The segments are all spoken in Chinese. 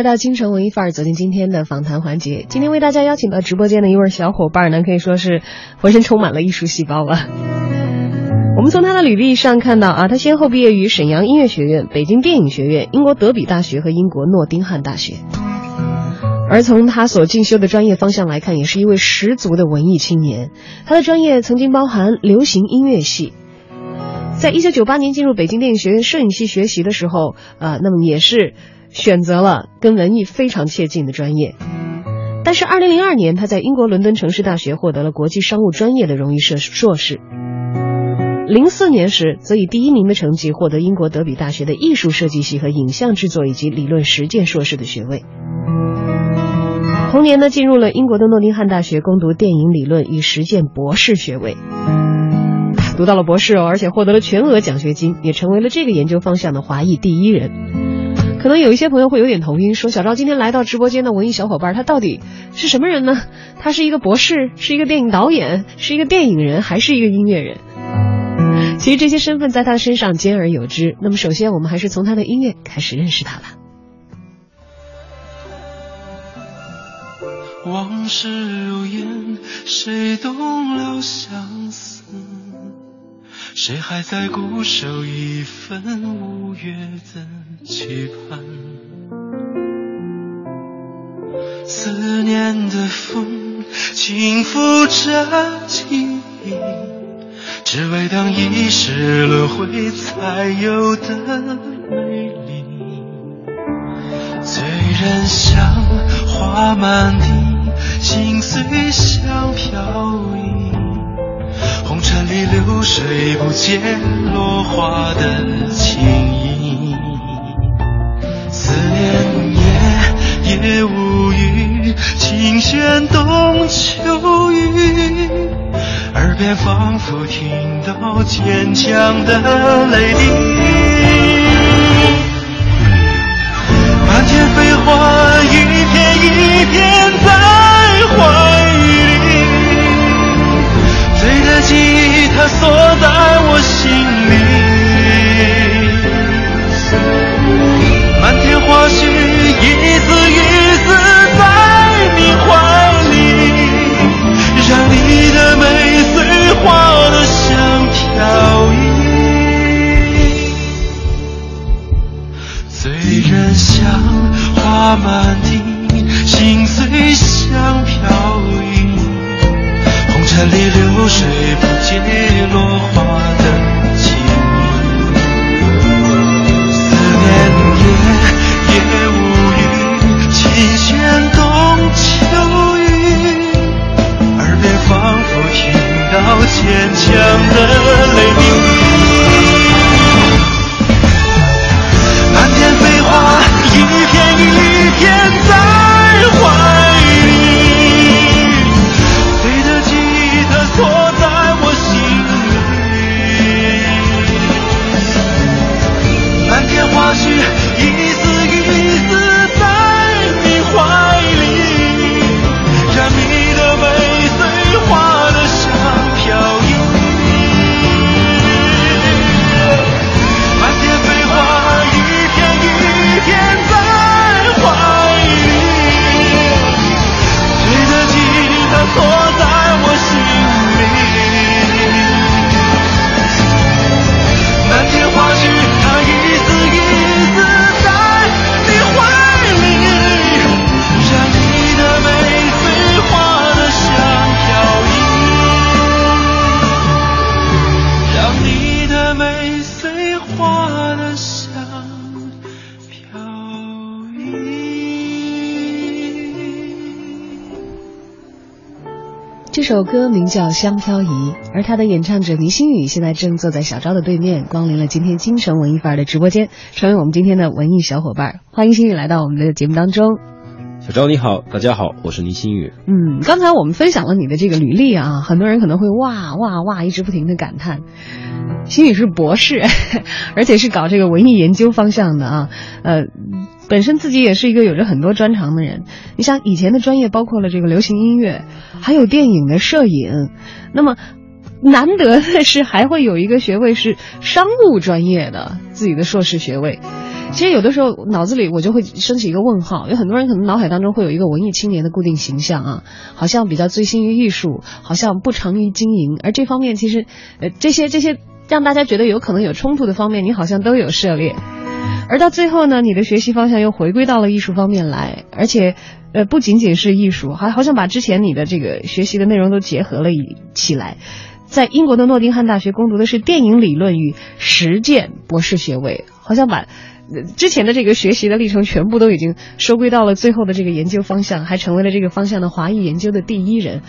来到京城文艺范儿，走进今天的访谈环节。今天为大家邀请到直播间的一位小伙伴呢，可以说是浑身充满了艺术细胞了。我们从他的履历上看到啊，他先后毕业于沈阳音乐学院、北京电影学院、英国德比大学和英国诺丁汉大学。而从他所进修的专业方向来看，也是一位十足的文艺青年。他的专业曾经包含流行音乐系。在一九九八年进入北京电影学院摄影系学习的时候，呃，那么也是选择了跟文艺非常切近的专业。但是，二零零二年，他在英国伦敦城市大学获得了国际商务专业的荣誉硕士硕士。零四年时，则以第一名的成绩获得英国德比大学的艺术设计系和影像制作以及理论实践硕士的学位。同年呢，进入了英国的诺丁汉大学攻读电影理论与实践博士学位。读到了博士哦，而且获得了全额奖学金，也成为了这个研究方向的华裔第一人。可能有一些朋友会有点头晕，说小赵今天来到直播间的文艺小伙伴，他到底是什么人呢？他是一个博士，是一个电影导演，是一个电影人，还是一个音乐人？其实这些身份在他身上兼而有之。那么首先，我们还是从他的音乐开始认识他吧。往事如烟，谁动了相思？谁还在固守一份无月的期盼？思念的风轻拂着记忆，只为等一世轮回才有的美丽。醉人香，花满地，心碎像飘逸。红尘里流水不见落花的情意，思念夜夜无语，琴弦动秋雨，耳边仿佛听到坚强的泪滴。满天飞花，一片一片在怀它锁在我心里。满天花絮，首歌名叫《香飘移》，而他的演唱者倪星宇现在正坐在小昭的对面，光临了今天京城文艺范儿的直播间，成为我们今天的文艺小伙伴。欢迎星宇来到我们的节目当中。小昭你好，大家好，我是倪星宇。嗯，刚才我们分享了你的这个履历啊，很多人可能会哇哇哇一直不停的感叹，星宇是博士，而且是搞这个文艺研究方向的啊，呃。本身自己也是一个有着很多专长的人，你像以前的专业包括了这个流行音乐，还有电影的摄影，那么难得的是还会有一个学位是商务专业的自己的硕士学位。其实有的时候脑子里我就会升起一个问号，有很多人可能脑海当中会有一个文艺青年的固定形象啊，好像比较醉心于艺术，好像不长于经营，而这方面其实呃这些这些让大家觉得有可能有冲突的方面，你好像都有涉猎。而到最后呢，你的学习方向又回归到了艺术方面来，而且，呃，不仅仅是艺术，还好像把之前你的这个学习的内容都结合了一起来，在英国的诺丁汉大学攻读的是电影理论与实践博士学位，好像把。之前的这个学习的历程全部都已经收归到了最后的这个研究方向，还成为了这个方向的华裔研究的第一人。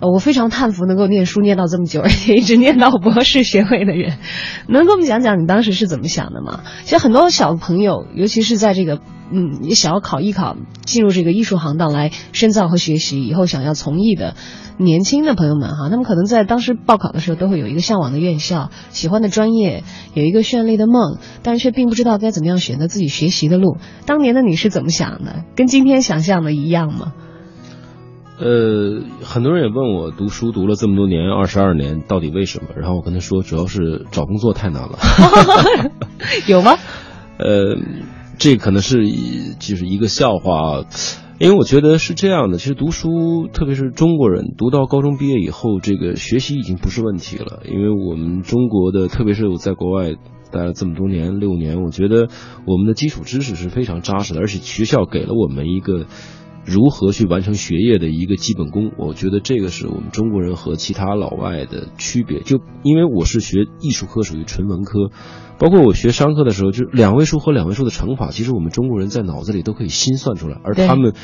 呃，我非常叹服能够念书念到这么久，而且一直念到博士学位的人。能跟我们讲讲你当时是怎么想的吗？其实很多小朋友，尤其是在这个嗯，也想要考艺考进入这个艺术行当来深造和学习，以后想要从艺的。年轻的朋友们哈，他们可能在当时报考的时候都会有一个向往的院校、喜欢的专业，有一个绚丽的梦，但是却并不知道该怎么样选择自己学习的路。当年的你是怎么想的？跟今天想象的一样吗？呃，很多人也问我，读书读了这么多年，二十二年，到底为什么？然后我跟他说，主要是找工作太难了。有吗？呃，这可能是就是一个笑话。因为我觉得是这样的，其实读书，特别是中国人，读到高中毕业以后，这个学习已经不是问题了。因为我们中国的，特别是我在国外待了这么多年，六年，我觉得我们的基础知识是非常扎实的，而且学校给了我们一个如何去完成学业的一个基本功。我觉得这个是我们中国人和其他老外的区别。就因为我是学艺术科，属于纯文科。包括我学商科的时候，就两位数和两位数的乘法，其实我们中国人在脑子里都可以心算出来，而他们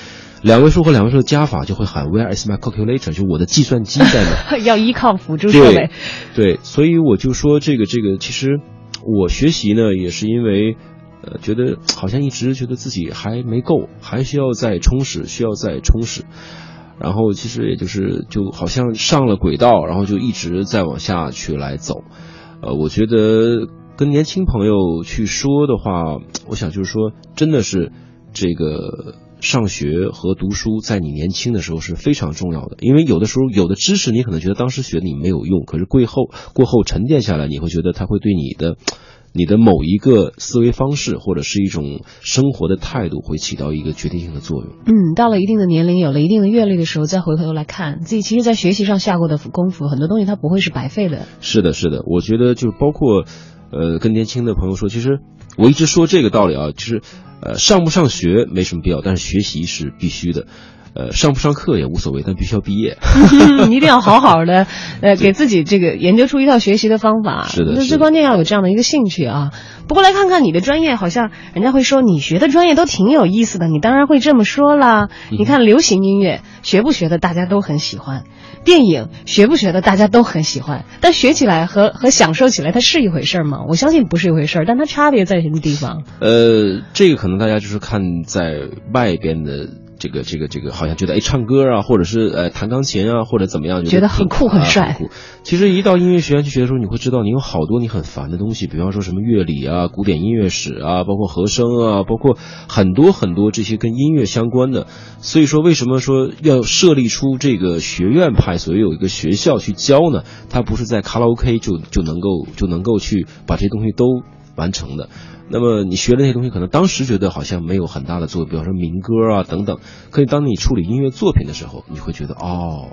两位数和两位数的加法就会喊 Where is my calculator？就我的计算机在哪？要依靠辅助设备。对，所以我就说这个这个，其实我学习呢，也是因为呃，觉得好像一直觉得自己还没够，还需要再充实，需要再充实。然后其实也就是就好像上了轨道，然后就一直在往下去来走。呃，我觉得。跟年轻朋友去说的话，我想就是说，真的是这个上学和读书，在你年轻的时候是非常重要的。因为有的时候，有的知识你可能觉得当时学你没有用，可是过后过后沉淀下来，你会觉得它会对你的你的某一个思维方式或者是一种生活的态度，会起到一个决定性的作用。嗯，到了一定的年龄，有了一定的阅历的时候，再回头来看自己，其实，在学习上下过的功夫，很多东西它不会是白费的。是的，是的，我觉得就包括。呃，跟年轻的朋友说，其实我一直说这个道理啊，就是，呃，上不上学没什么必要，但是学习是必须的。呃，上不上课也无所谓，但必须要毕业。你 一定要好好的，呃，给自己这个研究出一套学习的方法。是的，那最关键要有这样的一个兴趣啊。不过来看看你的专业，好像人家会说你学的专业都挺有意思的，你当然会这么说啦。你看流行音乐学不学的，大家都很喜欢；电影学不学的，大家都很喜欢。但学起来和和享受起来，它是一回事儿吗？我相信不是一回事儿，但它差别在什么地方？呃，这个可能大家就是看在外边的。这个这个这个好像觉得哎，唱歌啊，或者是呃弹钢琴啊，或者怎么样，觉得很酷很帅。其实一到音乐学院去学的时候，你会知道你有好多你很烦的东西，比方说什么乐理啊、古典音乐史啊，包括和声啊，包括很多很多这些跟音乐相关的。所以说，为什么说要设立出这个学院派，所以有一个学校去教呢？它不是在卡拉 OK 就就能够就能够去把这些东西都完成的。那么你学的那些东西，可能当时觉得好像没有很大的作用，比方说民歌啊等等。可以当你处理音乐作品的时候，你会觉得哦，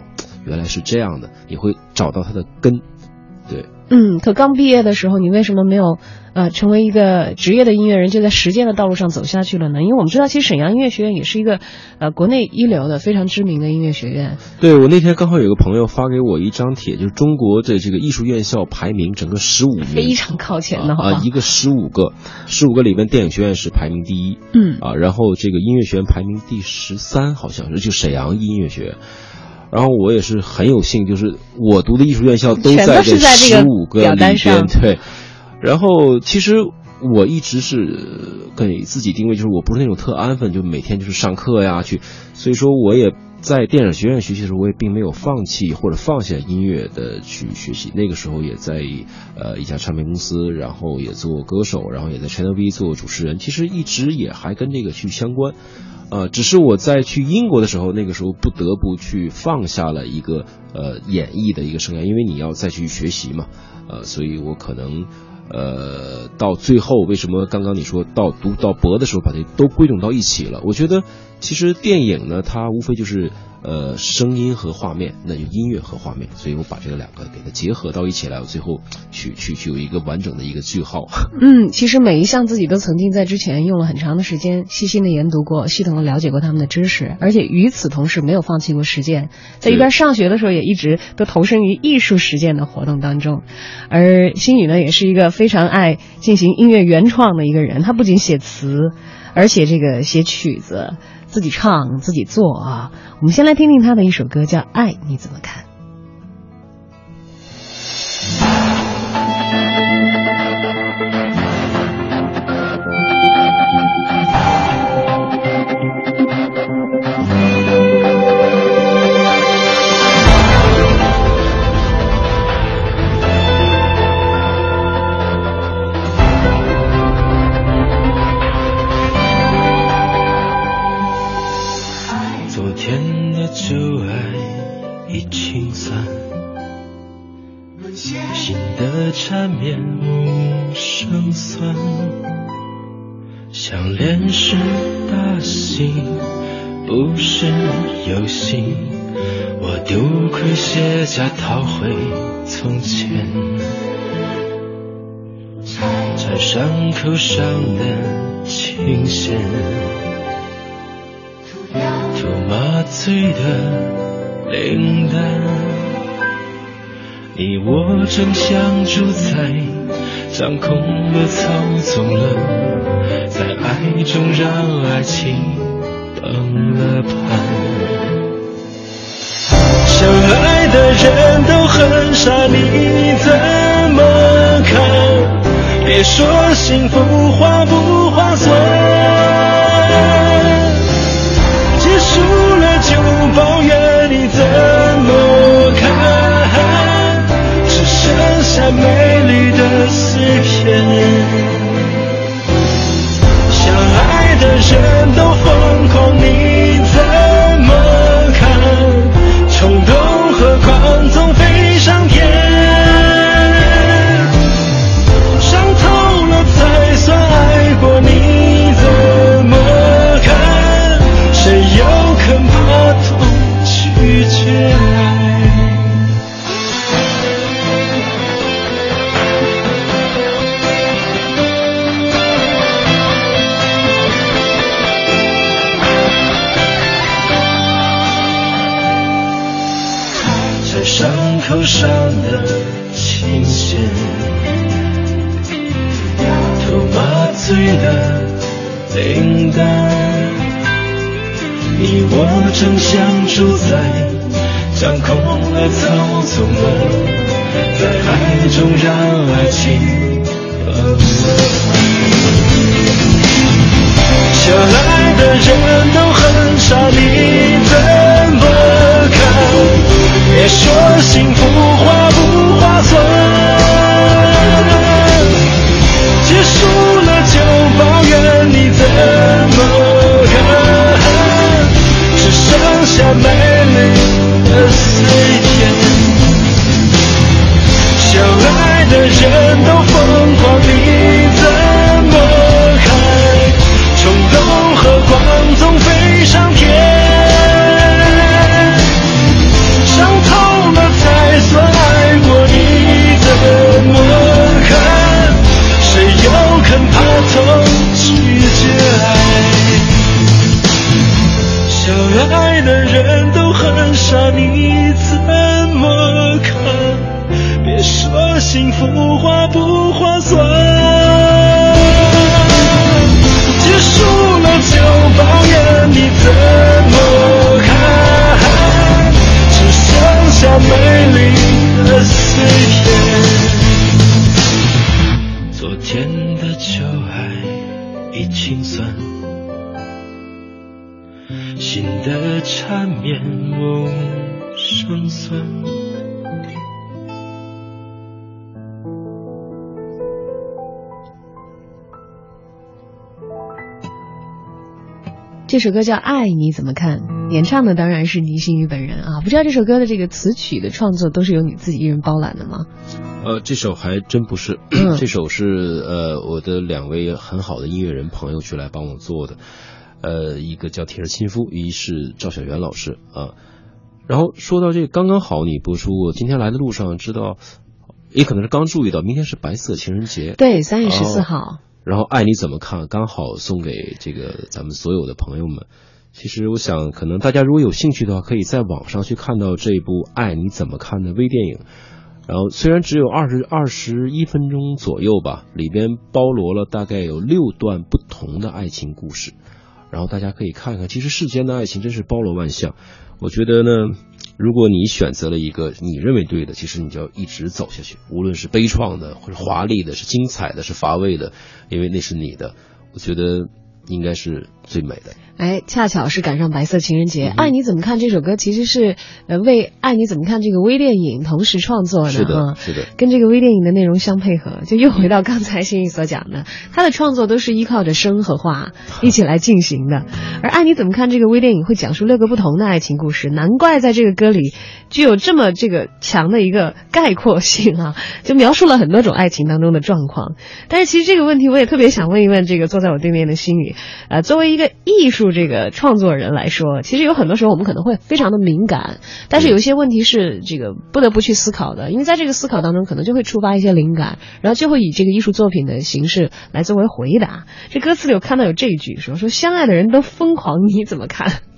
原来是这样的，你会找到它的根，嗯，可刚毕业的时候，你为什么没有呃成为一个职业的音乐人，就在实践的道路上走下去了呢？因为我们知道，其实沈阳音乐学院也是一个呃国内一流的非常知名的音乐学院。对我那天刚好有个朋友发给我一张帖，就是中国的这个艺术院校排名，整个十五名，非常靠前的啊，一个十五个，十五个里面电影学院是排名第一，嗯啊，然后这个音乐学院排名第十三，好像是就沈阳音乐学院。然后我也是很有幸，就是我读的艺术院校都在这十个五个里边，对。然后其实我一直是给自己定位，就是我不是那种特安分，就每天就是上课呀去，所以说我也在电影学院学习的时候，我也并没有放弃或者放下音乐的去学习。那个时候也在呃一家唱片公司，然后也做歌手，然后也在 Channel V 做主持人，其实一直也还跟这个去相关。呃，只是我在去英国的时候，那个时候不得不去放下了一个呃演艺的一个生涯，因为你要再去学习嘛，呃，所以我可能呃到最后，为什么刚刚你说到读到博的时候把这都归拢到一起了？我觉得其实电影呢，它无非就是呃声音和画面，那就音乐和画面，所以我把这个两个给它结合到一起来，我最后去去去有一个完整的一个句号。嗯，其实每一项自己都曾经在之前用了很长的时间细心的研读过，系统的了解过他们的知识，而且与此同时没有放弃过实践，在一边上学的时候也一直都投身于艺术实践的活动当中。而心宇呢，也是一个非常爱进行音乐原创的一个人，他不仅写词，而且这个写曲子，自己唱自己做啊。我们先来听听他的一首歌，叫《爱你怎么看》。丢盔卸甲逃回从前，在伤口上的琴弦。涂麻醉的灵丹，你我正相主宰，掌控了，操纵了，在爱中让爱情崩了盘。相爱的人都很傻，你怎么看？别说幸福划不划算。这首歌叫《爱你怎么看》，演唱的当然是倪星宇本人啊。不知道这首歌的这个词曲的创作都是由你自己一人包揽的吗？呃，这首还真不是，嗯 这首是呃我的两位很好的音乐人朋友去来帮我做的，呃，一个叫铁石亲夫，一是赵小元老师啊。然后说到这个刚刚好你播出，我今天来的路上知道，也可能是刚注意到，明天是白色情人节，对，三月十四哦号。然后爱你怎么看？刚好送给这个咱们所有的朋友们。其实我想，可能大家如果有兴趣的话，可以在网上去看到这部《爱你怎么看》的微电影。然后虽然只有二十二十一分钟左右吧，里边包罗了大概有六段不同的爱情故事。然后大家可以看看，其实世间的爱情真是包罗万象。我觉得呢，如果你选择了一个你认为对的，其实你就要一直走下去，无论是悲怆的，或者华丽的，是精彩的，是乏味的，因为那是你的。我觉得应该是最美的。哎，恰巧是赶上白色情人节，嗯爱你怎么看》这首歌其实是呃为《爱你怎么看》这个微电影同时创作的是的，是的跟这个微电影的内容相配合，就又回到刚才心怡所讲的，他的创作都是依靠着声和画 一起来进行的。而《爱你怎么看》这个微电影会讲述六个不同的爱情故事，难怪在这个歌里具有这么这个强的一个概括性啊，就描述了很多种爱情当中的状况。但是其实这个问题我也特别想问一问这个坐在我对面的心宇，呃，作为一个艺术这个创作人来说，其实有很多时候我们可能会非常的敏感，但是有一些问题是这个不得不去思考的，因为在这个思考当中可能就会触发一些灵感，然后就会以这个艺术作品的形式来作为回答。这歌词里我看到有这一句说说相爱的人都疯狂，你怎么看？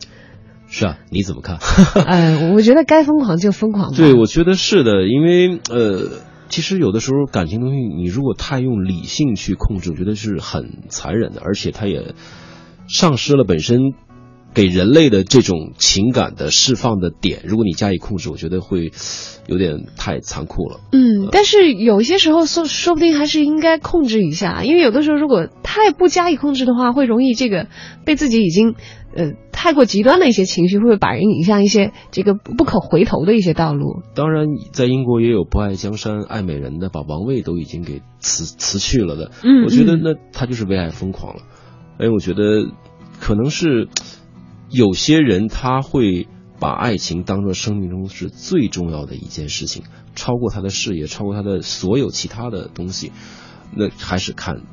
是啊，你怎么看？呃，我觉得该疯狂就疯狂吧。对，我觉得是的，因为呃，其实有的时候感情东西，你如果太用理性去控制，我觉得是很残忍的，而且它也丧失了本身给人类的这种情感的释放的点。如果你加以控制，我觉得会有点太残酷了。嗯，但是有些时候说说不定还是应该控制一下，因为有的时候如果太不加以控制的话，会容易这个被自己已经呃太过极端的一些情绪，会把人引向一些这个不可回头的一些道路。当然，在英国也有不爱江山爱美人的，把王位都已经给辞辞去了的。嗯我觉得嗯那他就是为爱疯狂了。哎，我觉得可能是有些人他会把爱情当做生命中是最重要的一件事情，超过他的事业，超过他的所有其他的东西。那还是看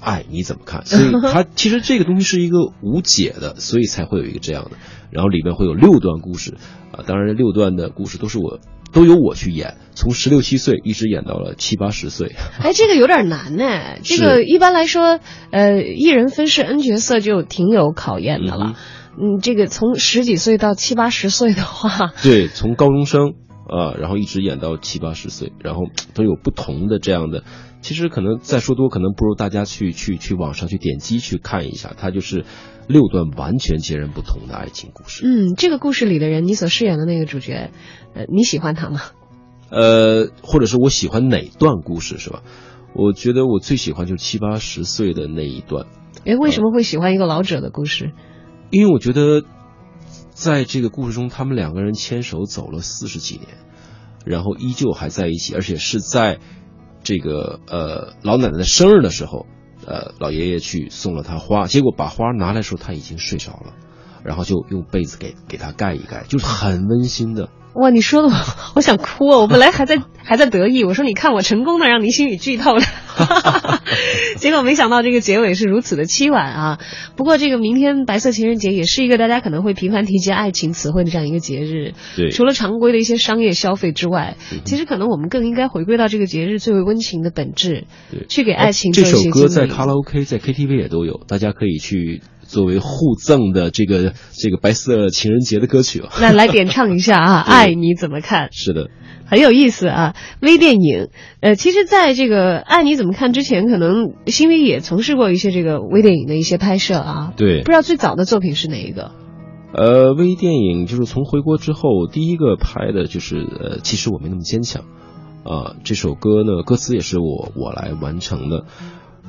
爱你怎么看。所以他其实这个东西是一个无解的，所以才会有一个这样的。然后里面会有六段故事啊，当然六段的故事都是我都由我去演，从十六七岁一直演到了七八十岁。哎，这个有点难呢。这个一般来说，呃，一人分饰 N 角色就挺有考验的了。嗯，这个从十几岁到七八十岁的话，对，从高中生啊，然后一直演到七八十岁，然后都有不同的这样的。其实可能再说多，可能不如大家去去去网上去点击去看一下，它就是六段完全截然不同的爱情故事。嗯，这个故事里的人，你所饰演的那个主角，呃，你喜欢他吗？呃，或者是我喜欢哪段故事是吧？我觉得我最喜欢就是七八十岁的那一段，哎，为什么会喜欢一个老者的故事？因为我觉得在这个故事中，他们两个人牵手走了四十几年，然后依旧还在一起，而且是在这个呃老奶奶的生日的时候，呃老爷爷去送了她花，结果把花拿来的时候，她已经睡着了，然后就用被子给给她盖一盖，就是很温馨的。哇，你说的我我想哭啊！我本来还在还在得意，我说你看我成功的让林心雨剧透了，结果没想到这个结尾是如此的凄婉啊。不过这个明天白色情人节也是一个大家可能会频繁提及爱情词汇的这样一个节日。对除了常规的一些商业消费之外，嗯其实可能我们更应该回归到这个节日最为温情的本质，对，去给爱情这首歌在卡拉 OK、在 KTV 也都有，大家可以去作为互赠的这个这个白色情人节的歌曲啊。那来点唱一下啊，爱你怎么看？是的，很有意思啊，微电影，呃，其实在这个《爱你怎么看》之前，可能新宇也从事过一些这个微电影的一些拍摄啊。对不知道最早的作品是哪一个？呃，微电影就是从回国之后第一个拍的就是呃，其实我没那么坚强啊、这首歌呢，歌词也是我我来完成的，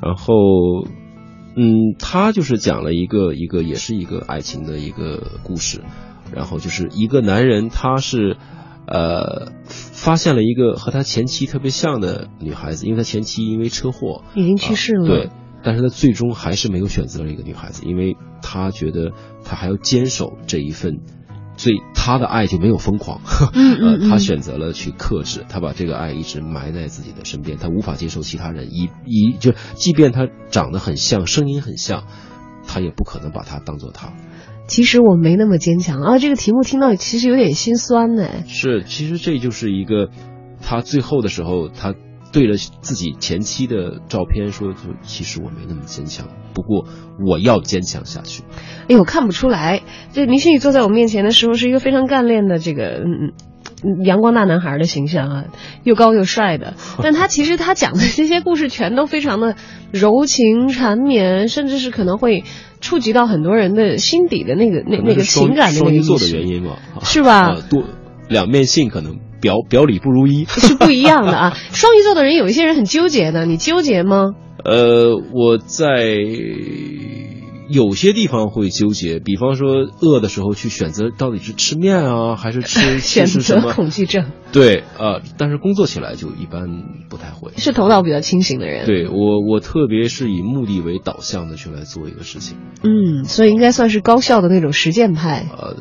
然后嗯，他就是讲了一个一个也是一个爱情的一个故事，然后就是一个男人，他是呃发现了一个和他前妻特别像的女孩子，因为他前妻因为车祸已经去世了。啊对，但是他最终还是没有选择了一个女孩子，因为他觉得他还要坚守这一份。所以他的爱就没有疯狂，嗯嗯嗯呃，他选择了去克制，他把这个爱一直埋在自己的身边，他无法接受其他人，一一就即便他长得很像，声音很像，他也不可能把他当做他。其实我没那么坚强啊，这个题目听到其实有点心酸呢。是，其实这就是一个他最后的时候，他对着自己前妻的照片说：“就其实我没那么坚强，不过我要坚强下去。哎呦，看不出来，这林心宇坐在我面前的时候是一个非常干练的这个嗯嗯阳光大男孩的形象啊，又高又帅的。但他其实他讲的这些故事全都非常的柔情缠绵，甚至是可能会触及到很多人的心底的那个那那个情感的那个意双鱼座的原因嘛，是吧啊多两面性可能表表里不如一。是不一样的啊。双鱼座的人有一些人很纠结的，你纠结吗？呃，我在有些地方会纠结，比方说饿的时候去选择到底是吃面啊，还是吃 选择？恐惧症对，呃，但是工作起来就一般不太会。是头脑比较清醒的人。，对我，我特别是以目的为导向的去来做一个事情，嗯，所以应该算是高效的那种实践派。呃，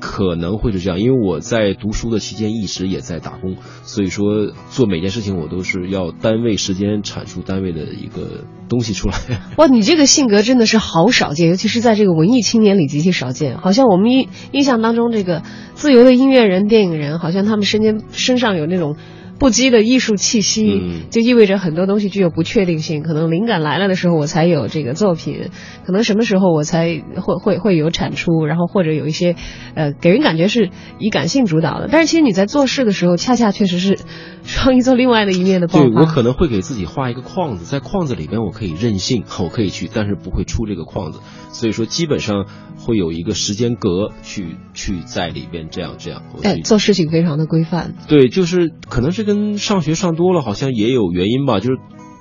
可能会是这样，因为我在读书的期间一直也在打工，所以说做每件事情我都是要单位时间产出单位的一个东西出来。哇，你这个性格真的是好少见，尤其是在这个文艺青年里极其少见。好像我们印印象当中，这个自由的音乐人、电影人，好像他们身间身上有那种不羁的艺术气息，嗯就意味着很多东西具有不确定性。可能灵感来了的时候，我才有这个作品；可能什么时候我才会会会有产出，然后或者有一些，呃，给人感觉是以感性主导的。但是其实你在做事的时候，恰恰确实是双鱼座另外的一面的爆发。对我可能会给自己画一个框子，在框子里边我可以任性，我可以去，但是不会出这个框子。所以说，基本上会有一个时间隔去去在里边这样这样。做事情非常的规范。对，就是可能是跟上学上多了，好像也有原因吧。就是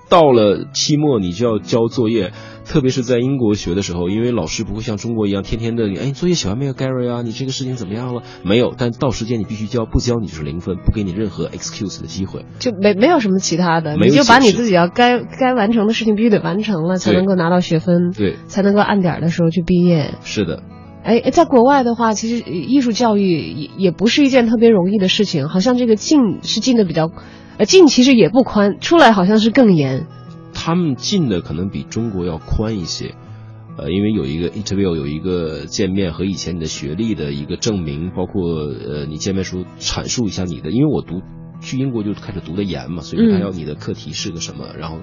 到了期末，你就要交作业，特别是在英国学的时候，因为老师不会像中国一样天天的，哎，作业写完没有，Gary 啊？你这个事情怎么样了？没有，但到时间你必须交，不交你就是零分，不给你任何 excuse 的机会。就没没有什么其他的，你就把你自己要该该完成的事情必须得完成了，才能够拿到学分，对，才能够按点的时候去毕业。是的，哎，在国外的话，其实呃艺术教育也也不是一件特别容易的事情，好像这个进是进的比较，呃，进其实也不宽，出来好像是更严。他们进的可能比中国要宽一些。呃，因为有一个 interview 有一个见面和以前你的学历的一个证明，包括呃你见面时候阐述一下你的，因为我读去英国就开始读的研嘛，所以说他嗯要你的课题是个什么，然后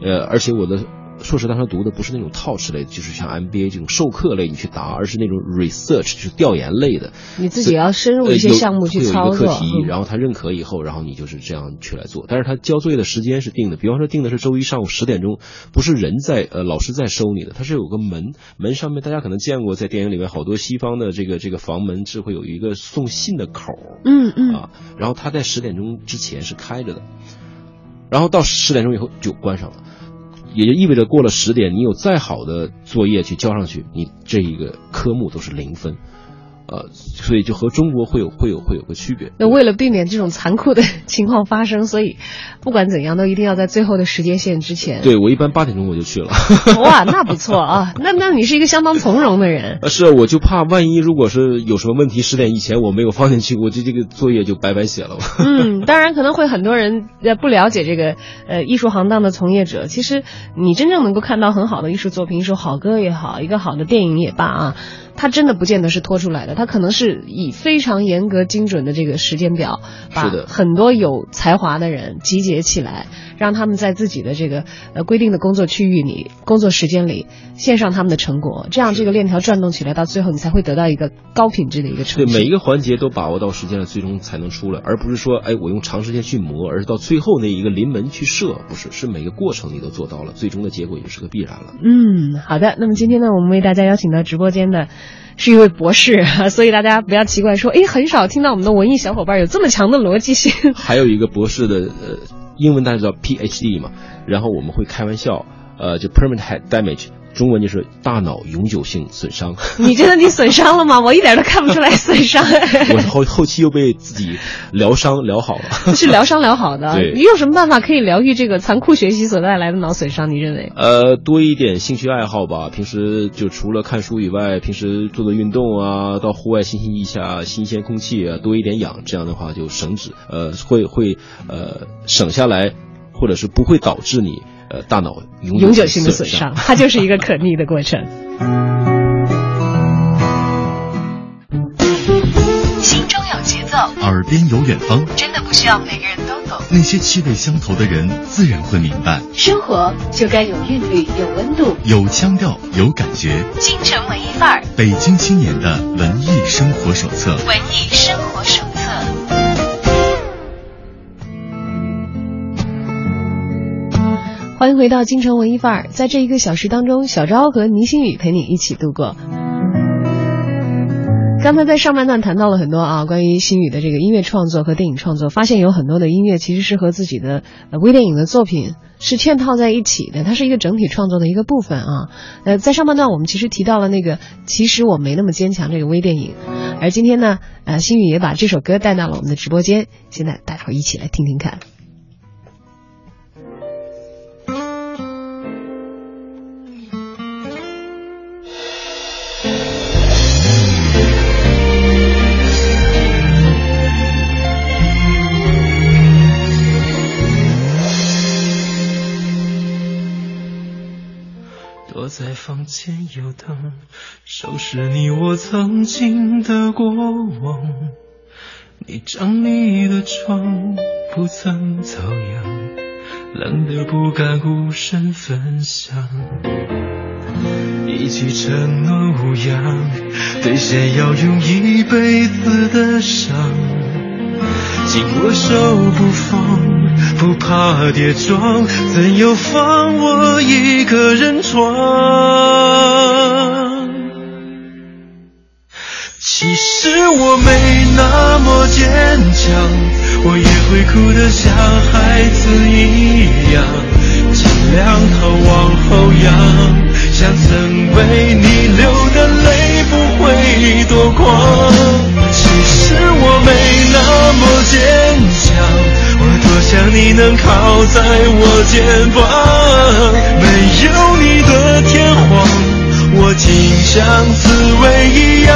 呃而且我的硕士当时读的不是那种 touch 类，就是像 MBA 这种授课类你去答，而是那种 research 就是调研类的，你自己要深入一些项目去会有一。个课题，嗯然后他认可以后，然后你就是这样去来做。但是他交作业的时间是定的，比方说定的是周一上午十点钟，不是人在呃老师在收你的，他是有个门，门上面大家可能见过，在电影里面好多西方的这个这个房门是会有一个送信的口嗯嗯，啊，然后他在十点钟之前是开着的，然后到十点钟以后就关上了。也就意味着过了十点，你有再好的作业去交上去，你这一个科目都是零分，呃，所以就和中国会有会有会有个区别。那为了避免这种残酷的 情况发生，所以不管怎样都一定要在最后的时间线之前。对我一般八点钟我就去了，哇，那不错啊，那那你是一个相当从容的人。呃是啊我就怕万一如果是有什么问题，十点以前我没有放进去，我这这个作业就白白写了吧。嗯，当然可能会很多人呃不了解这个呃艺术行当的从业者，其实你真正能够看到很好的艺术作品，一首好歌也好，一个好的电影也罢啊，它真的不见得是拖出来的，它可能是以非常严格精准的这个时间表，把很多有才华的人集结起来，让他们在自己的这个呃规定的工作区域里、工作时间里献上他们的成果，这样这个链条转动起来，到最后你才会得到一个高品质的一个成果对，每一个环节都把握到时间了，最终才能出来，而不是说，哎，我用长时间去磨，而是到最后那一个临门去射，不是，是每个过程你都做到了，最终的结果也是个必然了。嗯，好的。那么今天呢，我们为大家邀请到直播间的是一位博士，所以大家不要奇怪说，哎，很少听到我们的文艺小伙伴有这么强的逻辑性。还有一个博士的，呃，英文单词叫 PhD 嘛，然后我们会开玩笑，呃，就 permanent had damage，中文就是大脑永久性损伤。你觉得你损伤了吗？我一点都看不出来损伤。我后后期又被自己疗伤疗好了，是疗伤疗好的。对你有什么办法可以疗愈这个残酷学习所带来的脑损伤？你认为？呃，多一点兴趣爱好吧。平时就除了看书以外，平时做做运动啊，到户外吸吸一下新鲜空气啊，多一点氧，这样的话就省纸，呃，会会呃省下来，或者是不会导致你呃大脑永永久性的损损伤，它就是一个可逆的过程。心中有节奏，耳边有远方，真的不需要每个人都懂。那些气味相投的人自然会明白。生活就该有韵律，有温度。有腔调，有感觉。京城文艺范儿，北京青年的文艺生活手册。文艺生欢迎回到京城文艺范儿，在这一个小时当中，小昭和倪星宇陪你一起度过。刚才在上半段谈到了很多啊，关于星宇的这个音乐创作和电影创作，发现有很多的音乐其实是和自己的微电影的作品是嵌套在一起的，它是一个整体创作的一个部分啊。呃，在上半段我们其实提到了那个其实我没那么坚强这个微电影，而今天呢，呃，星宇也把这首歌带到了我们的直播间，现在大伙一起来听听看。躲在房间游荡，收拾你我曾经的过往。你整理的床不曾遭殃，冷得不敢孤身分享。一起承诺无恙，兑现要用一辈子的伤。紧握手不放，不怕跌撞，怎又放我一个人闯？其实我没那么坚强，我也会哭得像孩子一样，尽量头往后仰，像曾为你流的泪不会多狂。其实我没那么坚强，我多想你能靠在我肩膀。没有你的天荒，我竟像刺猬一样，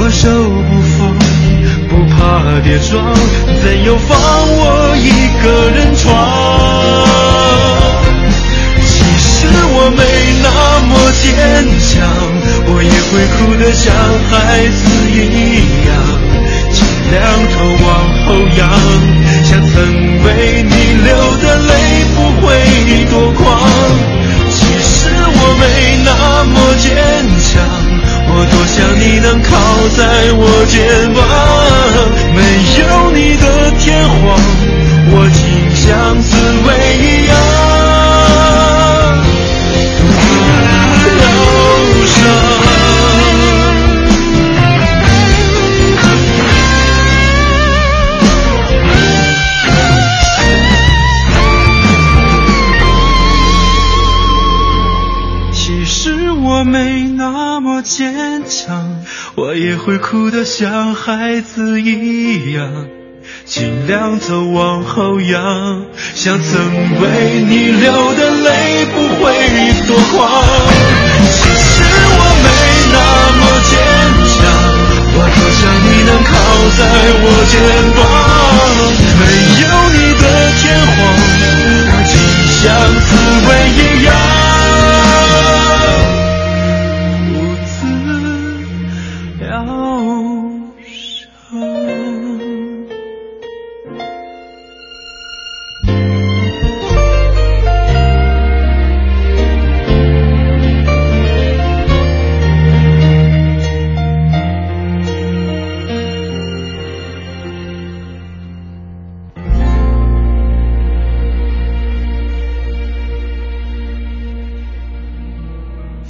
紧握手不放，不怕跌撞，怎又放我一个人闯？其实我没那么坚强，我也会哭得像孩子一样，尽量头往后仰，像曾为你流的泪不会多狂。其实我没那么坚强。你能靠在我肩膀，没有你的天荒，我竟像刺猬一样，哭得像孩子一样尽量走往后仰想曾为你流的泪不会多狂其实我没那么坚强我多想你能靠在我肩膀没有你的天荒我竟像刺猬一样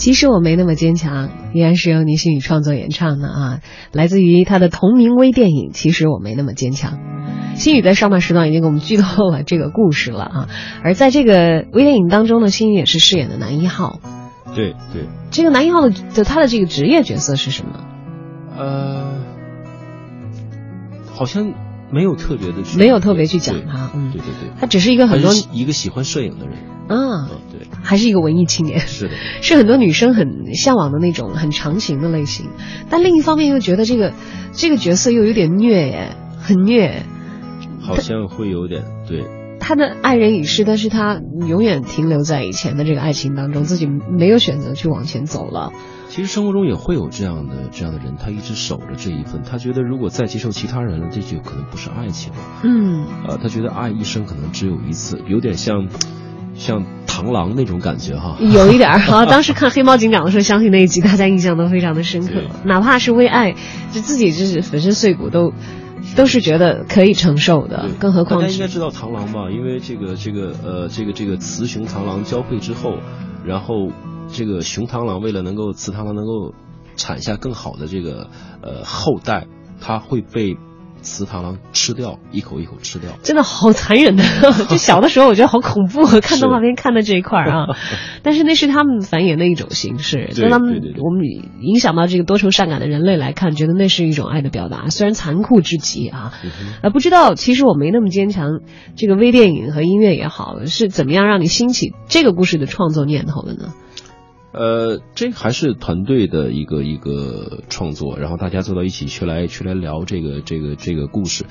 其实我没那么坚强，依然是由倪星宇创作演唱的啊，来自于他的同名微电影《其实我没那么坚强》。星宇在上半时段已经给我们剧透了这个故事了啊，而在这个微电影当中呢，星宇也是饰演的男一号。对对，这个男一号的就他的这个职业角色是什么？呃，好像没有特别的去，没有特别去讲对他，嗯。对，对对，他只是一个很多一个喜欢摄影的人，啊，嗯，对，还是一个文艺青年。是的，是很多女生很向往的那种很长情的类型，但另一方面又觉得这个这个角色又有点虐耶，很虐。好像会有点对，他的爱人已逝，但是他永远停留在以前的这个爱情当中，自己没有选择去往前走了。其实生活中也会有这样的这样的人，他一直守着这一份，他觉得如果再接受其他人了，这就可能不是爱情了。嗯，呃，他觉得爱一生可能只有一次，有点像像螳螂那种感觉哈。有一点儿哈。当时看《黑猫警长》的时候，相信那一集大家印象都非常的深刻，哪怕是为爱，就自己就是粉身碎骨都都是觉得可以承受的，更何况是大家应该知道螳螂吧？因为这个这个呃这个这个雌雄螳螂交配之后，然后这个雄螳螂为了能够雌螳螂能够产下更好的这个呃后代，它会被雌螳螂吃掉，一口一口吃掉。真的好残忍的，就小的时候我觉得好恐怖，看动画片看的这一块儿啊。但是那是他们繁衍的一种形式，对在他们对对对我们影响到这个多愁善感的人类来看，觉得那是一种爱的表达，虽然残酷至极啊。嗯哼呃，不知道其实我没那么坚强，这个微电影和音乐也好，是怎么样让你兴起这个故事的创作念头的呢？呃，这还是团队的一个一个创作，然后大家坐到一起去来去来聊这个这个这个故事。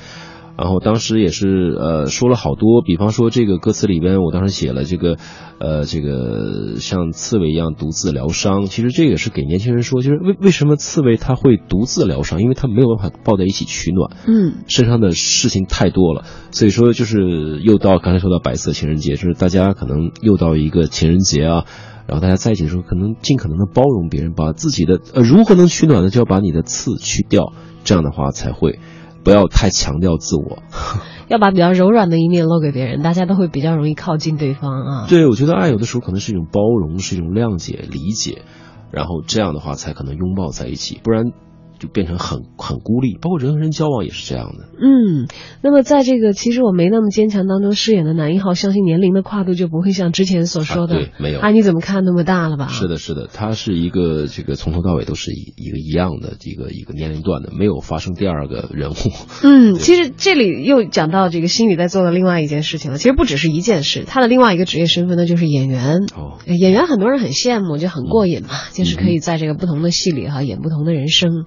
然后当时也是呃说了好多，比方说这个歌词里边，我当时写了这个呃这个像刺猬一样独自疗伤。其实这个是给年轻人说，就是为为什么刺猬它会独自疗伤？因为它没有办法抱在一起取暖，嗯身上的事情太多了，所以说就是又到刚才说到白色情人节，就是大家可能又到一个情人节啊，然后大家在一起的时候，可能尽可能的包容别人，把自己的呃如何能取暖呢？就要把你的刺去掉，这样的话才会不要太强调自我。要把比较柔软的一面露给别人，大家都会比较容易靠近对方啊。对，我觉得爱有的时候可能是一种包容，是一种谅解、理解，然后这样的话才可能拥抱在一起，不然就变成很很孤立。包括人和人交往也是这样的。嗯，那么在这个其实我没那么坚强当中饰演的男一号，相信年龄的跨度就不会像之前所说的，啊对没有啊，你怎么看那么大了吧？是的，是的，他是一个这个从头到尾都是一一个一样的一个一个年龄段的，没有发生第二个人物。嗯，其实这里又讲到这个心宇在做的另外一件事情了。其实不只是一件事，他的另外一个职业身份呢就是演员。哦，呃演员很多人很羡慕，就很过瘾嘛，就是可以在这个不同的戏里哈演不同的人生。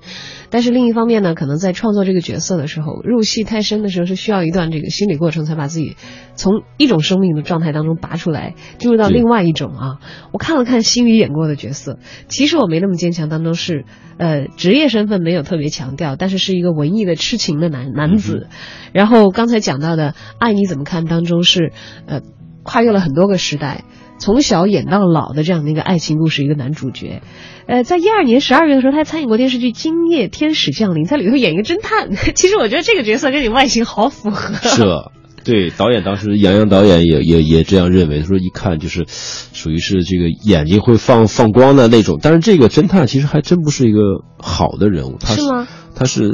但是另一方面呢，可能在创作这个角色的时候，入戏太深的时候是需要一段这个心理过程，才把自己从一种生命的状态当中拔出来，进入到另外一种啊。我看了看星宇演过的角色，其实我没那么坚强当中是，呃，职业身份没有特别强调，但是是一个文艺的痴情的男男子。然后刚才讲到的《爱你怎么看》当中是，呃，跨越了很多个时代。从小演到老的这样的一个爱情故事，一个男主角，呃，在一二年十二月的时候，他还参演过电视剧《今夜天使降临》，在里头演一个侦探。其实我觉得这个角色跟你外形好符合。是啊？对，导演当时杨洋导演也也也这样认为，他说一看就是属于是这个眼睛会放放光的那种。但是这个侦探其实还真不是一个好的人物，他是吗？他是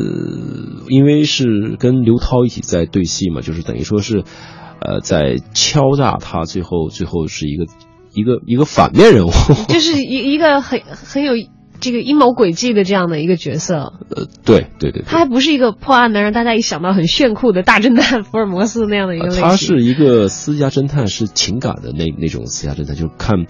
因为是跟刘涛一起在对戏嘛，就是等于说是，呃，在敲诈他，最后最后是一个一个一个反面人物。就是一一个很很有这个阴谋诡计的这样的一个角色。呃，对对对对，他还不是一个破案的，让大家一想到很炫酷的大侦探福尔摩斯那样的一个类型。他是一个私家侦探，是情感的那那种私家侦探，就是看。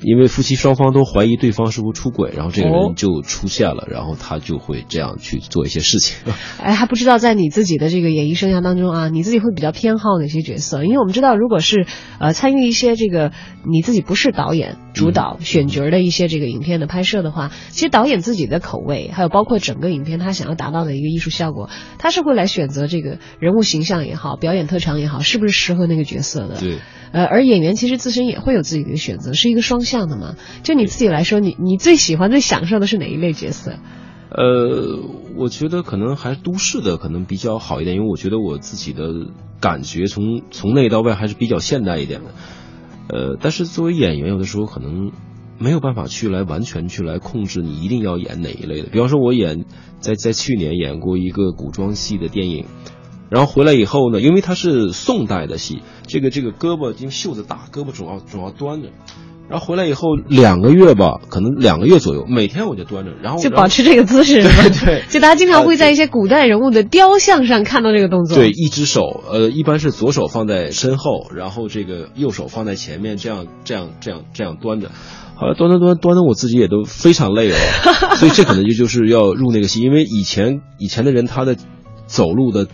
因为夫妻双方都怀疑对方是不是出轨，然后这个哦人就出现了，然后他就会这样去做一些事情。哎，还不知道在你自己的这个演艺生涯当中啊，你自己会比较偏好哪些角色？因为我们知道，如果是呃参与一些这个你自己不是导演主导、选角的一些这个影片的拍摄的话，其实导演自己的口味，还有包括整个影片他想要达到的一个艺术效果，他是会来选择这个人物形象也好，表演特长也好，是不是适合那个角色的。对，呃，而演员其实自身也会有自己的选择，是一个双向的嘛。就你自己来说，你你最喜欢、最享受的是哪一类角色？呃，我觉得可能还是都市的可能比较好一点，因为我觉得我自己的感觉从从内到外还是比较现代一点的。呃，但是作为演员，有的时候可能没有办法去来完全去来控制你一定要演哪一类的。比方说，我演在在去年演过一个古装戏的电影，然后回来以后呢，因为它是宋代的戏，这个这个胳膊因为袖子大，胳膊总要总要端着。然后回来以后两个月吧，可能两个月左右，每天我就端着，然后就保持这个姿势，对对就大家经常会在一些古代人物的雕像上看到这个动作。对，一只手，呃，一般是左手放在身后，然后这个右手放在前面，这样这样这样这样端着。后来端端端端的，我自己也都非常累了，所以这可能就就是要入那个戏，因为以前以前的人他的走路的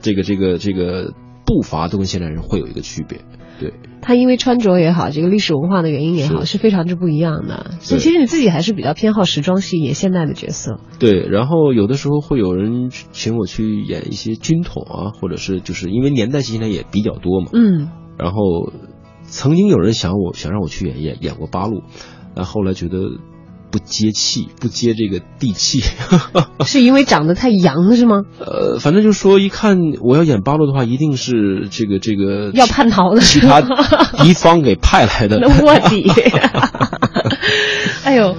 这个这个这个步伐都跟现代人会有一个区别，对。他因为穿着也好，这个历史文化的原因也好，是是非常之不一样的。所以其实你自己还是比较偏好时装戏、演现代的角色。对，然后有的时候会有人请我去演一些军统啊，或者是就是因为年代戏现在也比较多嘛，嗯，然后曾经有人想我想让我去演演演过八路，但后来觉得不接气，不接这个地气。是因为长得太洋是吗？呃，反正就说一看我要演八路的话，一定是这个这个要叛逃的其他敌方给派来的 卧底。哎呦，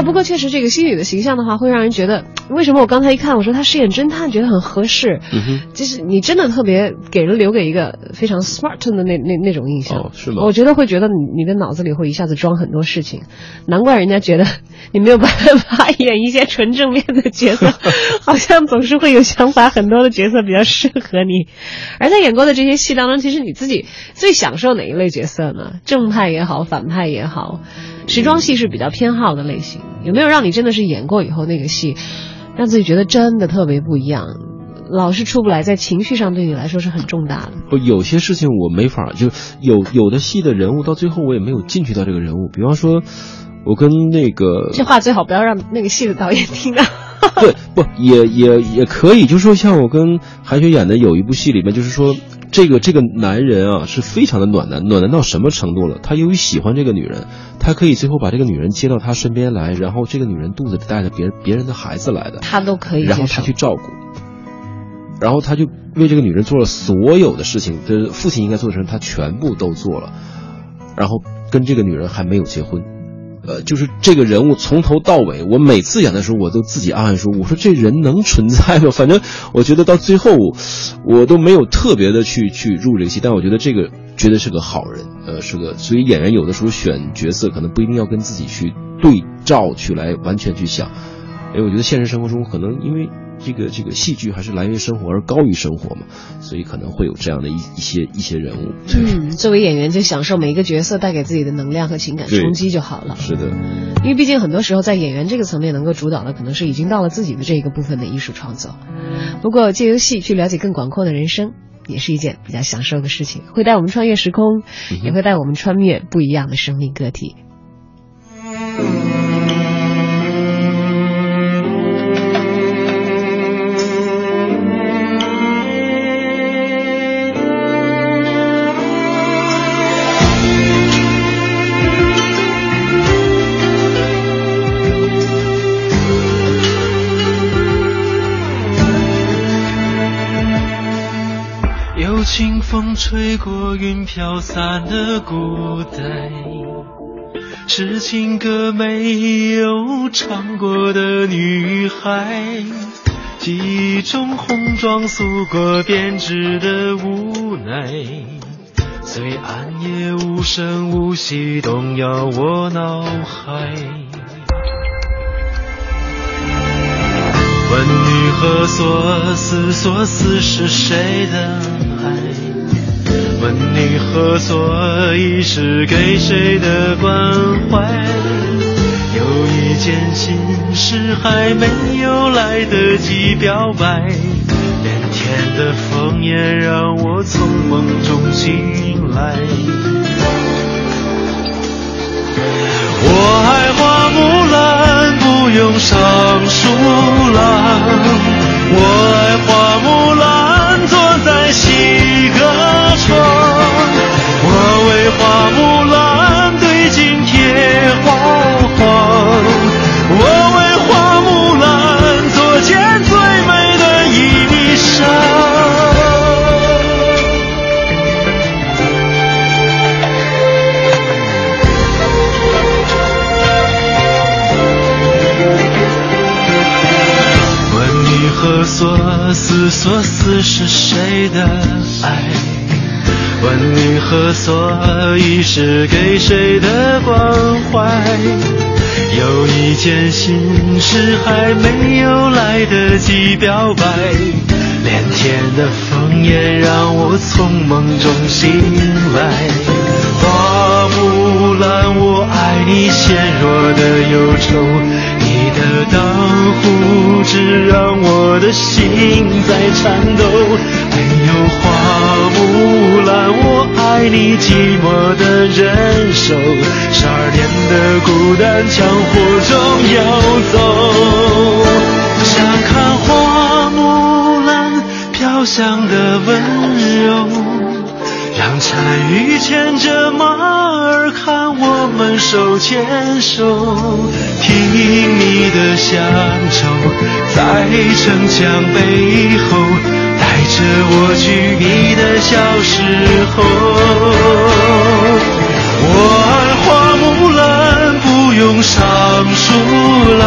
不不过确实这个星宇的形象的话，会让人觉得，为什么我刚才一看，我说他饰演侦探，觉得很合适。嗯，就是你真的特别给人留给一个非常 smart 的那那那种印象。哦是吗我觉得会觉得你你的脑子里会一下子装很多事情，难怪人家觉得你没有办法演一些纯正面的角色，好像总是会有想法很多的角色比较适合你。而在演过的这些戏当中，其实你自己最享受哪一类角色呢？正派也好，反派也好，时装戏是比较偏好的类型。有没有让你真的是演过以后那个戏，让自己觉得真的特别不一样？老是出不来，在情绪上对你来说是很重大的。不，有些事情我没法，就有有的戏的人物到最后我也没有进去到这个人物。比方说，我跟那个这话最好不要让那个戏的导演听到。对，不也也也可以，就是说像我跟韩雪演的有一部戏里面，就是说这个这个男人啊是非常的暖男，暖男到什么程度了？他由于喜欢这个女人，他可以最后把这个女人接到他身边来，然后这个女人肚子里带着别人别人的孩子来的，他都可以然后他去照顾，然后他就为这个女人做了所有的事情，就是父亲应该做的事情，他全部都做了，然后跟这个女人还没有结婚。呃，就是这个人物从头到尾，我每次演的时候，我都自己暗暗说，我说这人能存在吗？反正我觉得到最后，我都没有特别的去去入这个戏，但我觉得这个绝对是个好人，呃，是个，所以演员有的时候选角色可能不一定要跟自己去对照去来完全去想，哎，我觉得现实生活中可能因为这个这个戏剧还是来源于生活而高于生活嘛，所以可能会有这样的一一些一些人物，嗯，作为演员就享受每一个角色带给自己的能量和情感冲击就好了。是的，因为毕竟很多时候在演员这个层面能够主导的，可能是已经到了自己的这一个部分的艺术创作。不过借由戏去了解更广阔的人生，也是一件比较享受的事情，会带我们穿越时空，也会带我们穿越不一样的生命个体。飘散的孤单，是情歌没有唱过的女孩，记忆中红妆素裹编织的无奈，虽暗夜无声无息动摇我脑海。问女何所思？所思是谁的爱？问你何所以？是给谁的关怀？有一件心事还没有来得及表白，连天的风也让我从梦中醒来。我爱花木兰，不用上树郎。我爱花木兰，坐在西阁。花木兰对镜贴花黄，我为花木兰做件最美的衣裳。问你何所思所思是谁的爱？问你何所以是给谁的关怀？有一件心事还没有来得及表白，连天的风也让我从梦中醒来。花木兰，我爱你纤弱的忧愁。的当呼只让我的心在颤抖。没有，花木兰，我爱你寂寞的忍受，十二点的孤单枪火中游走。想看花木兰飘香的温柔。让单于牵着马儿，看我们手牵手，听你的乡愁，在城墙背后，带着我去你的小时候。我爱花木兰，不用上树郎，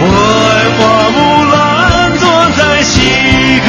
我爱花木兰，坐在西阁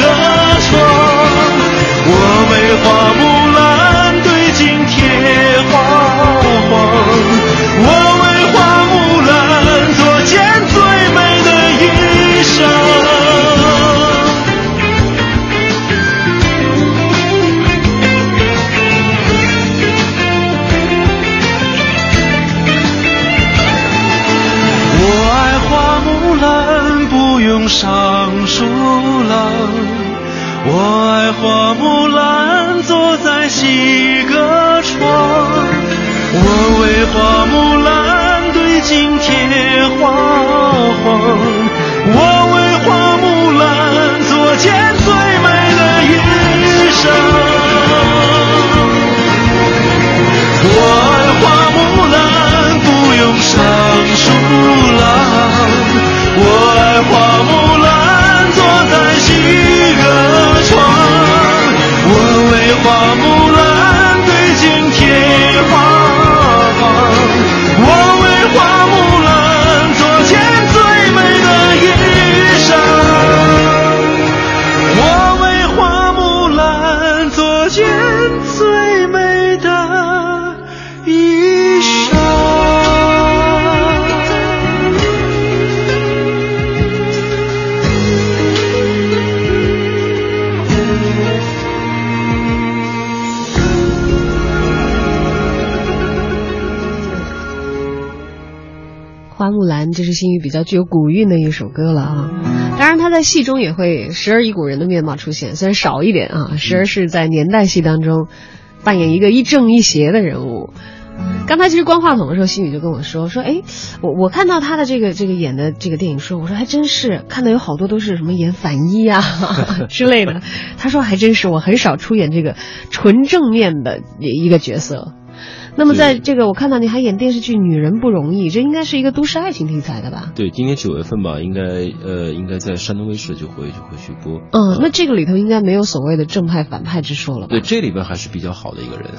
我较具有古韵的一首歌了啊。当然，他在戏中也会时而以古人的面貌出现，虽然少一点啊，时而是在年代戏当中扮演一个一正一邪的人物。刚才其实关话筒的时候，心宇就跟我说说，哎，我我看到他的这个这个演的这个电影说，我说还真是看到有好多都是什么演反一啊、之类的。他说还真是，我很少出演这个纯正面的一个角色。那么在这个我看到你还演电视剧《女人不容易》，这应该是一个都市爱情题材的吧？对，今年九月份吧，应该呃应该在山东卫视就会就会去播。嗯，那这个里头应该没有所谓的正派反派之说了吧？对，这里边还是比较好的一个人。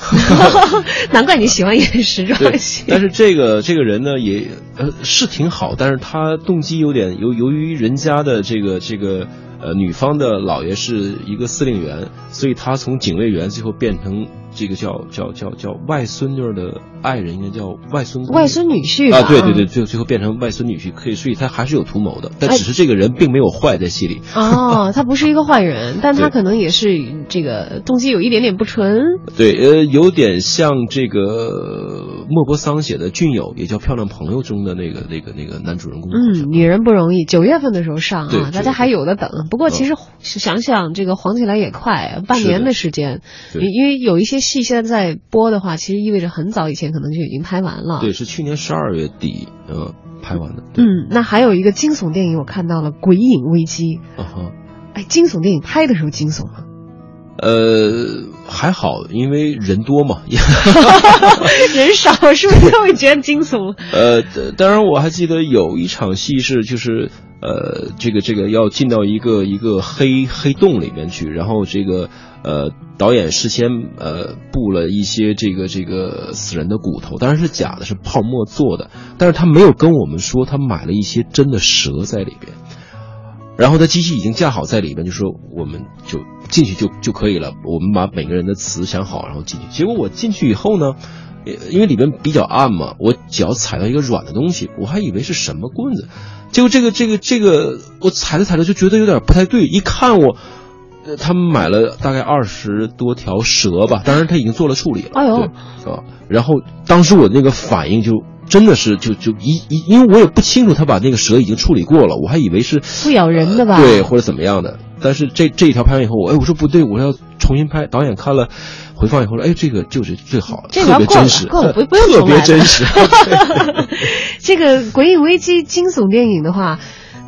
难怪你喜欢演时装戏。但是这个这个人呢，也呃是挺好，但是他动机有点由由于人家的这个这个呃女方的姥爷是一个司令员，所以他从警卫员最后变成这个叫叫叫叫外孙女儿的爱人，应该叫外孙外孙女婿啊，对对对，最后最后变成外孙女婿，可以，所以他还是有图谋的，但只是这个人并没有坏在戏里。哦，他不是一个坏人，但他可能也是这个动机有一点点不纯。对，呃，有点像这个莫泊桑写的《俊友》，也叫《漂亮朋友》中的那个那个那个男主人公。嗯，女人不容易，九月份的时候上啊，大家还有的等。不过其实想想这个黄起来也快，半年的时间，对因为有一些戏现在在播的话，其实意味着很早以前可能就已经拍完了。对，是去年十二月底呃拍完的。嗯，那还有一个惊悚电影，我看到了《鬼影危机》。啊哈。哎，惊悚电影拍的时候惊悚吗？呃，还好，因为人多嘛。人少是不是都会觉得惊悚？呃，当然我还记得有一场戏是就是呃，这个这个要进到一个一个黑黑洞里面去，然后这个呃导演事先呃布了一些这个这个死人的骨头，当然是假的，是泡沫做的，但是他没有跟我们说他买了一些真的蛇在里边。然后他机器已经架好在里面，就说我们就进去就就可以了。我们把每个人的词想好，然后进去。结果我进去以后呢，因为里边比较暗嘛，我脚踩到一个软的东西，我还以为是什么棍子，结果这个这个这个我踩着踩着就觉得有点不太对，一看我。呃他们买了大概二十多条蛇吧，当然他已经做了处理了。对啊，然后当时我那个反应就真的是就就一一，因为我也不清楚他把那个蛇已经处理过了，我还以为是不咬人的吧呃对，或者怎么样的。但是这这一条拍完以后，我哎我说不对，我要重新拍。导演看了回放以后说，哎这个就是最好的，特别真实，够不不用 特别真实。这个《鬼影危机》惊悚电影的话，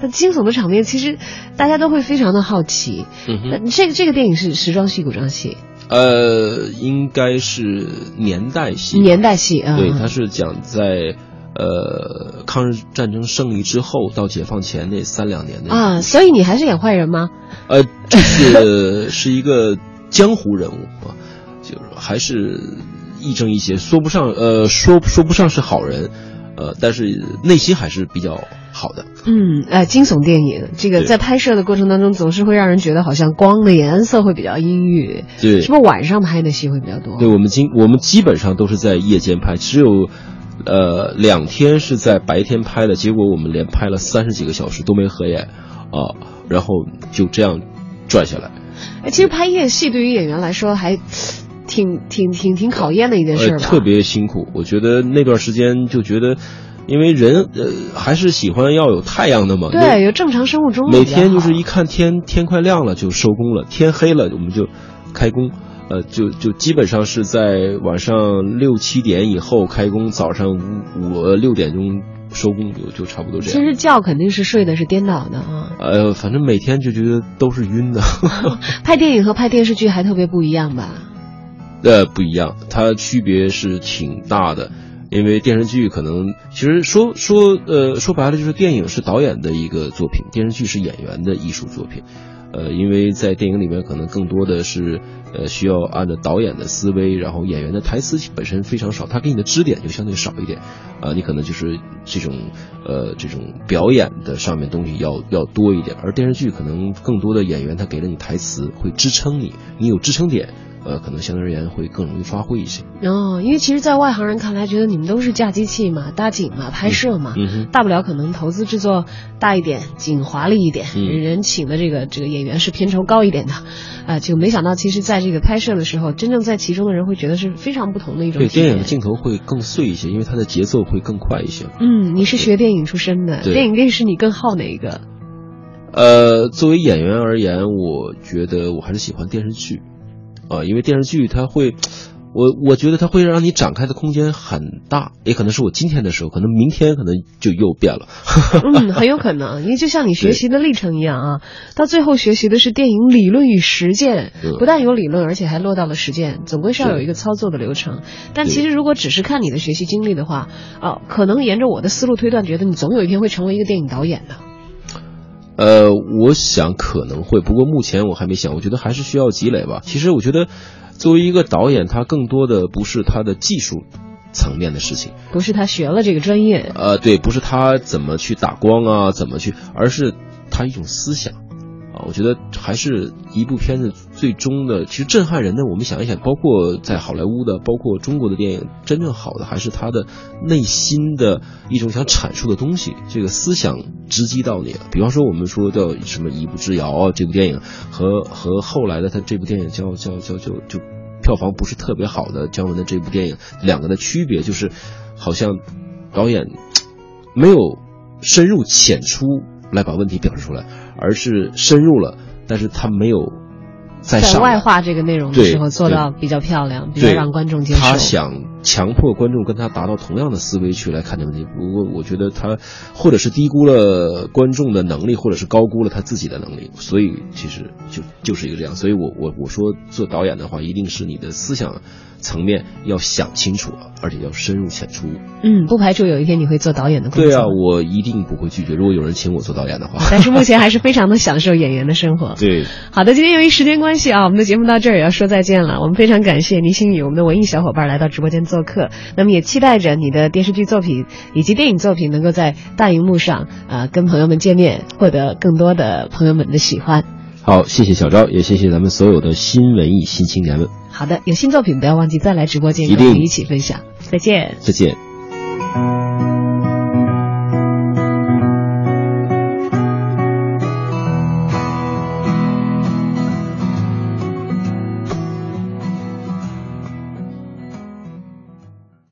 那惊悚的场面其实大家都会非常的好奇。嗯这个这个电影是时装戏、古装戏、呃，应该是年代戏，年代戏啊？对，它是讲在呃抗日战争胜利之后到解放前那三两年的啊，所以你还是演坏人吗？呃，这次是一个江湖人物啊，就是还是亦正亦邪，说不上呃说说不上是好人，呃，但是内心还是比较好的。嗯，呃，惊悚电影这个在拍摄的过程当中，总是会让人觉得好像光的颜色会比较阴郁，对是不是晚上拍的戏会比较多？对，我们今我们基本上都是在夜间拍，只有呃两天是在白天拍的，结果我们连拍了三十几个小时都没合眼啊，然后就这样转下来。哎其实拍夜戏对于演员来说还挺挺挺挺考验的一件事呃，吧？特别辛苦。我觉得那段时间就觉得，因为人呃还是喜欢要有太阳的嘛。对，有正常生物钟每天就是一看天天快亮了就收工了，天黑了我们就开工。呃，就就基本上是在晚上六七点以后开工，早上五五呃六点钟收工，就就差不多这样。其实觉肯定是睡的是颠倒的啊。呃，反正每天就觉得都是晕的。拍电影和拍电视剧还特别不一样吧？呃，不一样，它区别是挺大的。因为电视剧可能，其实说说呃说白了就是电影是导演的一个作品，电视剧是演员的艺术作品。呃，因为在电影里面可能更多的是呃需要按照导演的思维，然后演员的台词本身非常少，他给你的支点就相对少一点。啊、你可能就是这种呃这种表演的上面东西要要多一点，而电视剧可能更多的演员他给了你台词，会支撑你，你有支撑点。呃，可能相对而言会更容易发挥一些。哦，因为其实，在外行人看来，觉得你们都是架机器嘛、搭景嘛、拍摄嘛，大不了可能投资制作大一点，景华丽一点，嗯人请的这个这个演员是片酬高一点的，啊、就没想到其实在这个拍摄的时候，真正在其中的人会觉得是非常不同的一种对。电影的镜头会更碎一些，因为它的节奏会更快一些。嗯，你是学电影出身的，电影电视你更好哪一个？呃，作为演员而言，我觉得我还是喜欢电视剧，啊、因为电视剧它会，我我觉得它会让你展开的空间很大，也可能是我今天的时候，可能明天可能就又变了。嗯，很有可能，因为就像你学习的历程一样啊，到最后学习的是电影理论与实践，嗯不但有理论，而且还落到了实践，总归是要有一个操作的流程。但其实如果只是看你的学习经历的话，啊、可能沿着我的思路推断，觉得你总有一天会成为一个电影导演的。呃，我想可能会，不过目前我还没想，我觉得还是需要积累吧。其实我觉得，作为一个导演，他更多的不是他的技术层面的事情，不是他学了这个专业，呃，对，不是他怎么去打光啊，怎么去，而是他一种思想啊。我觉得还是一部片子最终的，其实震撼人的。我们想一想，包括在好莱坞的，包括中国的电影，真正好的还是他的内心的一种想阐述的东西，这个思想直击到你了。比方说，我们说叫什么《一步之遥》啊，这部电影和和后来的他这部电影叫叫叫就就票房不是特别好的姜文的这部电影，两个的区别就是，好像导演没有深入浅出来把问题表示出来，而是深入了，但是他没有再在外化这个内容的时候做到比较漂亮，比较让观众接受。他想强迫观众跟他达到同样的思维去来看这个问题。不过我觉得他或者是低估了观众的能力，或者是高估了他自己的能力。所以其实就就是一个这样。所以我我我说做导演的话，一定是你的思想层面要想清楚，而且要深入浅出。嗯，不排除有一天你会做导演的工作。对啊，我一定不会拒绝。如果有人请我做导演的话，但是目前还是非常的享受演员的生活。对。好的，今天由于时间关系啊，我们的节目到这儿也要说再见了。我们非常感谢倪星宇，我们的文艺小伙伴来到直播间做。做客。那么也期待着你的电视剧作品以及电影作品能够在大荧幕上呃跟朋友们见面，获得更多的朋友们的喜欢。好，谢谢小昭，也谢谢咱们所有的新文艺新青年们。好的，有新作品不要忘记再来直播间一起分享。再见。再见。